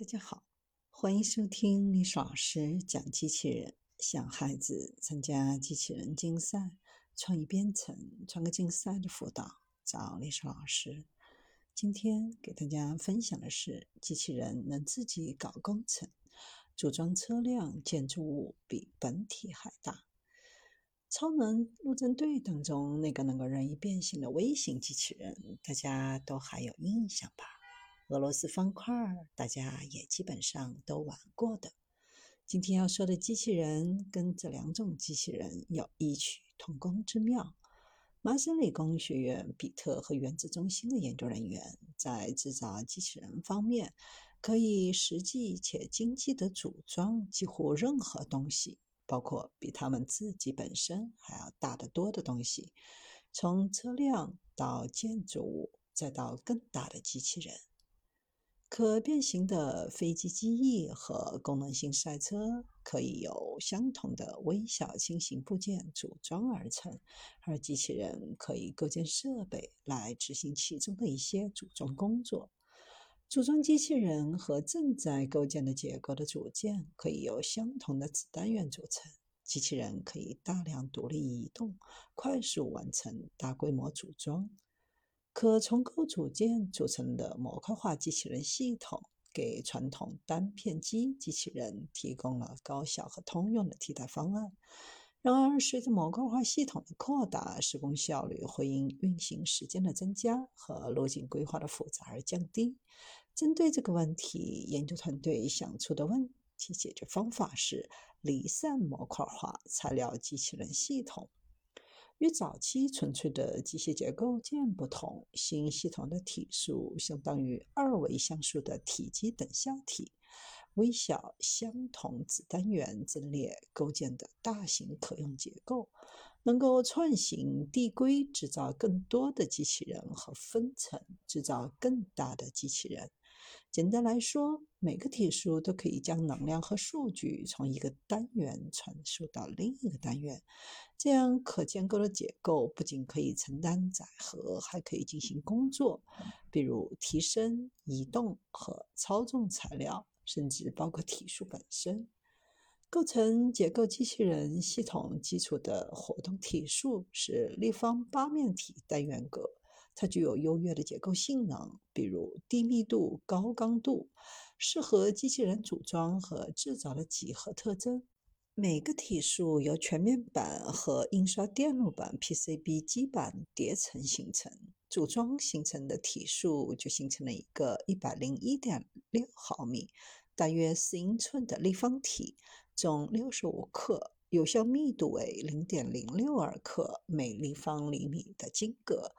大家好，欢迎收听历史老师讲机器人。想孩子参加机器人竞赛、创意编程、创客竞赛的辅导，找历史老师。今天给大家分享的是，机器人能自己搞工程，组装车辆、建筑物比本体还大。超能陆战队当中那个能够任意变形的微型机器人，大家都还有印象吧？俄罗斯方块，大家也基本上都玩过的。今天要说的机器人跟这两种机器人有异曲同工之妙。麻省理工学院比特和原子中心的研究人员在制造机器人方面，可以实际且经济地组装几乎任何东西，包括比他们自己本身还要大得多的东西，从车辆到建筑物，再到更大的机器人。可变形的飞机机翼和功能性赛车可以由相同的微小轻型部件组装而成，而机器人可以构建设备来执行其中的一些组装工作。组装机器人和正在构建的结构的组件可以由相同的子单元组成。机器人可以大量独立移动，快速完成大规模组装。可重构组件组成的模块化机器人系统，给传统单片机机器人提供了高效和通用的替代方案。然而，随着模块化系统的扩大，施工效率会因运行时间的增加和路径规划的复杂而降低。针对这个问题，研究团队想出的问题解决方法是离散模块化材料机器人系统。与早期纯粹的机械结构件不同，新系统的体数相当于二维像素的体积等效体，微小相同子单元阵列构建的大型可用结构，能够串行递归制造更多的机器人和分层制造更大的机器人。简单来说，每个体数都可以将能量和数据从一个单元传输到另一个单元。这样可建构的结构不仅可以承担载荷，还可以进行工作，比如提升、移动和操纵材料，甚至包括体数本身。构成结构机器人系统基础的活动体数是立方八面体单元格。它具有优越的结构性能，比如低密度、高刚度，适合机器人组装和制造的几何特征。每个体数由全面板和印刷电路板 （PCB） 基板叠层形成，组装形成的体数就形成了一个一百零一点六毫米（大约四英寸）的立方体，重六十五克，有效密度为零点零六二克每立方厘米的晶格。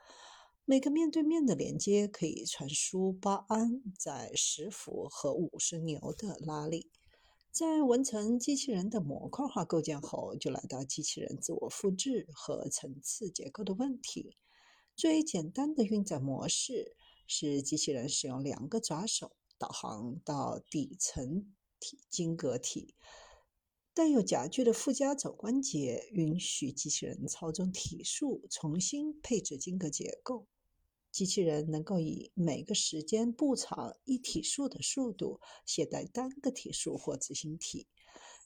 每个面对面的连接可以传输八安在十伏和五十牛的拉力。在完成机器人的模块化构建后，就来到机器人自我复制和层次结构的问题。最简单的运载模式是机器人使用两个爪手导航到底层体晶格体，带有夹具的附加肘关节允许机器人操纵体数重新配置晶格结构。机器人能够以每个时间步长一体数的速度携带单个体数或执行体。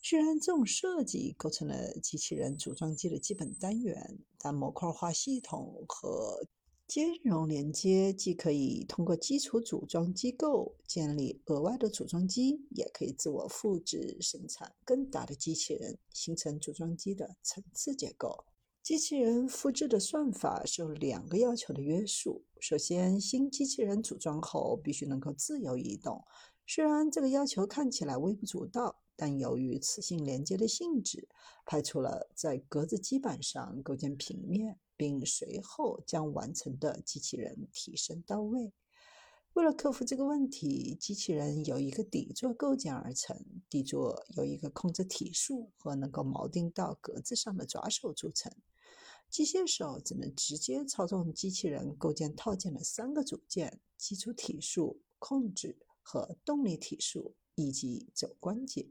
虽然这种设计构成了机器人组装机的基本单元，但模块化系统和兼容连接既可以通过基础组装机构建立额外的组装机，也可以自我复制生产更大的机器人，形成组装机的层次结构。机器人复制的算法受两个要求的约束。首先，新机器人组装后必须能够自由移动。虽然这个要求看起来微不足道，但由于磁性连接的性质，排除了在格子基板上构建平面，并随后将完成的机器人提升到位。为了克服这个问题，机器人由一个底座构建而成。底座由一个控制体数和能够锚定到格子上的爪手组成。机械手只能直接操纵机器人构建套件的三个组件：基础体数、控制和动力体数，以及肘关节。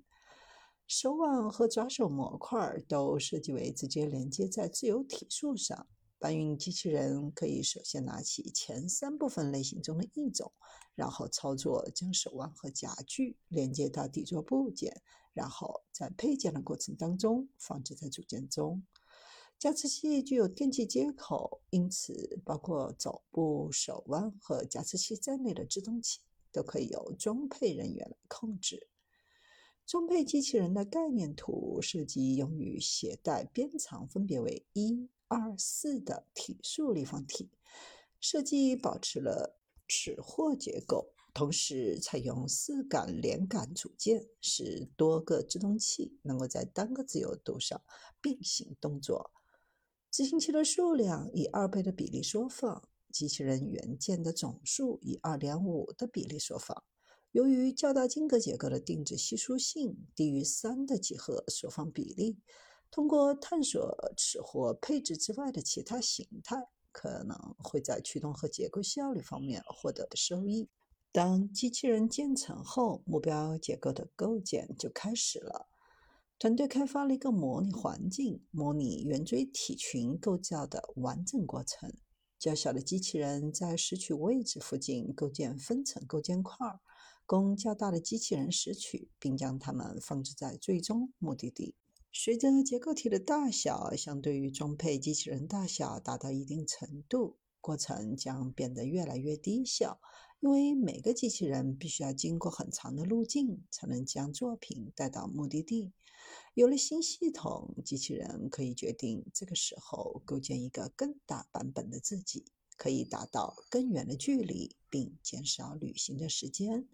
手腕和抓手模块都设计为直接连接在自由体数上。搬运机器人可以首先拿起前三部分类型中的一种，然后操作将手腕和夹具连接到底座部件，然后在配件的过程当中放置在组件中。加持器具有电气接口，因此包括肘部、手腕和加持器在内的制动器都可以由装配人员来控制。装配机器人的概念图设计用于携带边长分别为一、二、四的体束立方体，设计保持了齿货结构，同时采用四杆连杆组件，使多个制动器能够在单个自由度上并行动作。执行器的数量以二倍的比例缩放，机器人元件的总数以二点五的比例缩放。由于较大晶格结构的定制稀疏性低于三的几何缩放比例，通过探索齿或配置之外的其他形态，可能会在驱动和结构效率方面获得的收益。当机器人建成后，目标结构的构建就开始了。团队开发了一个模拟环境，模拟圆锥体群构造的完整过程。较小的机器人在拾取位置附近构建分层构件块，供较大的机器人拾取，并将它们放置在最终目的地。随着结构体的大小相对于装配机器人大小达到一定程度，过程将变得越来越低效。因为每个机器人必须要经过很长的路径，才能将作品带到目的地。有了新系统，机器人可以决定这个时候构建一个更大版本的自己，可以达到更远的距离，并减少旅行的时间。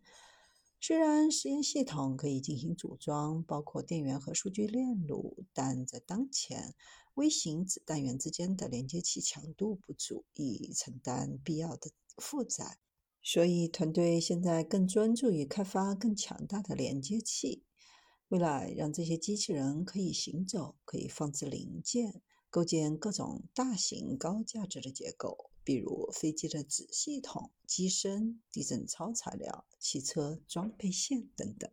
虽然实验系统可以进行组装，包括电源和数据链路，但在当前，微型子单元之间的连接器强度不足以承担必要的负载。所以，团队现在更专注于开发更强大的连接器。为了让这些机器人可以行走、可以放置零件、构建各种大型高价值的结构，比如飞机的子系统、机身、地震超材料、汽车装配线等等。